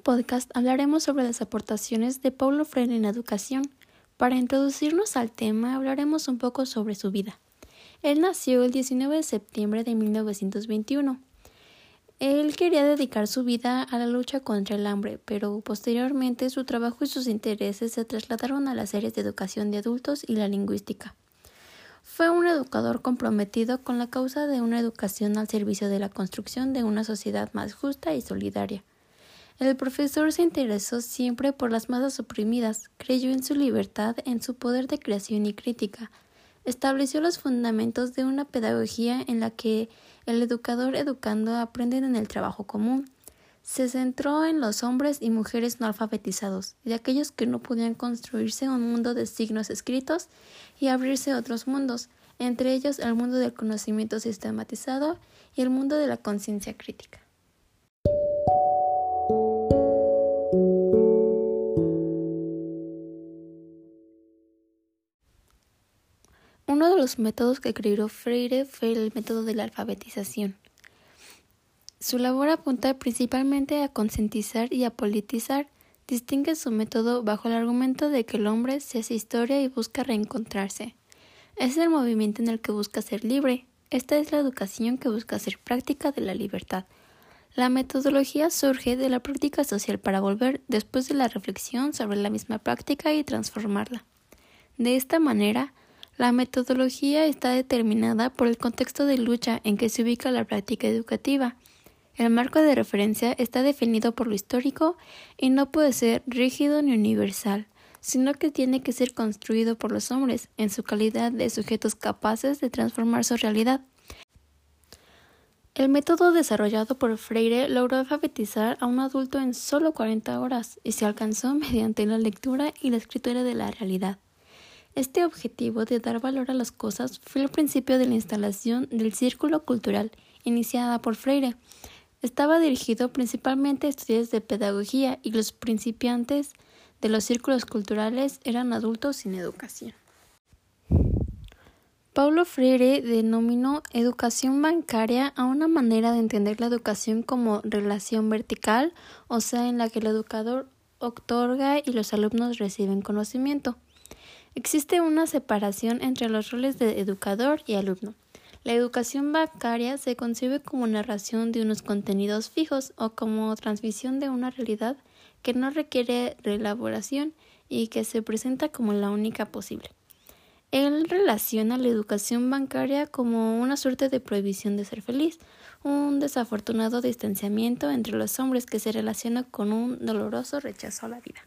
podcast hablaremos sobre las aportaciones de Paulo Freire en la educación. Para introducirnos al tema hablaremos un poco sobre su vida. Él nació el 19 de septiembre de 1921. Él quería dedicar su vida a la lucha contra el hambre, pero posteriormente su trabajo y sus intereses se trasladaron a las áreas de educación de adultos y la lingüística. Fue un educador comprometido con la causa de una educación al servicio de la construcción de una sociedad más justa y solidaria. El profesor se interesó siempre por las masas oprimidas, creyó en su libertad, en su poder de creación y crítica, estableció los fundamentos de una pedagogía en la que el educador educando aprenden en el trabajo común. Se centró en los hombres y mujeres no alfabetizados, y aquellos que no podían construirse un mundo de signos escritos y abrirse otros mundos, entre ellos el mundo del conocimiento sistematizado y el mundo de la conciencia crítica. Uno de los métodos que creó Freire fue el método de la alfabetización. Su labor apunta principalmente a concientizar y a politizar. Distingue su método bajo el argumento de que el hombre se hace historia y busca reencontrarse. Es el movimiento en el que busca ser libre. Esta es la educación que busca ser práctica de la libertad. La metodología surge de la práctica social para volver después de la reflexión sobre la misma práctica y transformarla. De esta manera, la metodología está determinada por el contexto de lucha en que se ubica la práctica educativa. El marco de referencia está definido por lo histórico y no puede ser rígido ni universal, sino que tiene que ser construido por los hombres en su calidad de sujetos capaces de transformar su realidad. El método desarrollado por Freire logró alfabetizar a un adulto en solo 40 horas y se alcanzó mediante la lectura y la escritura de la realidad. Este objetivo de dar valor a las cosas fue el principio de la instalación del Círculo Cultural, iniciada por Freire. Estaba dirigido principalmente a estudiantes de pedagogía y los principiantes de los círculos culturales eran adultos sin educación. Paulo Freire denominó educación bancaria a una manera de entender la educación como relación vertical, o sea, en la que el educador otorga y los alumnos reciben conocimiento. Existe una separación entre los roles de educador y alumno. La educación bancaria se concibe como narración de unos contenidos fijos o como transmisión de una realidad que no requiere reelaboración y que se presenta como la única posible. Él relaciona la educación bancaria como una suerte de prohibición de ser feliz, un desafortunado distanciamiento entre los hombres que se relaciona con un doloroso rechazo a la vida.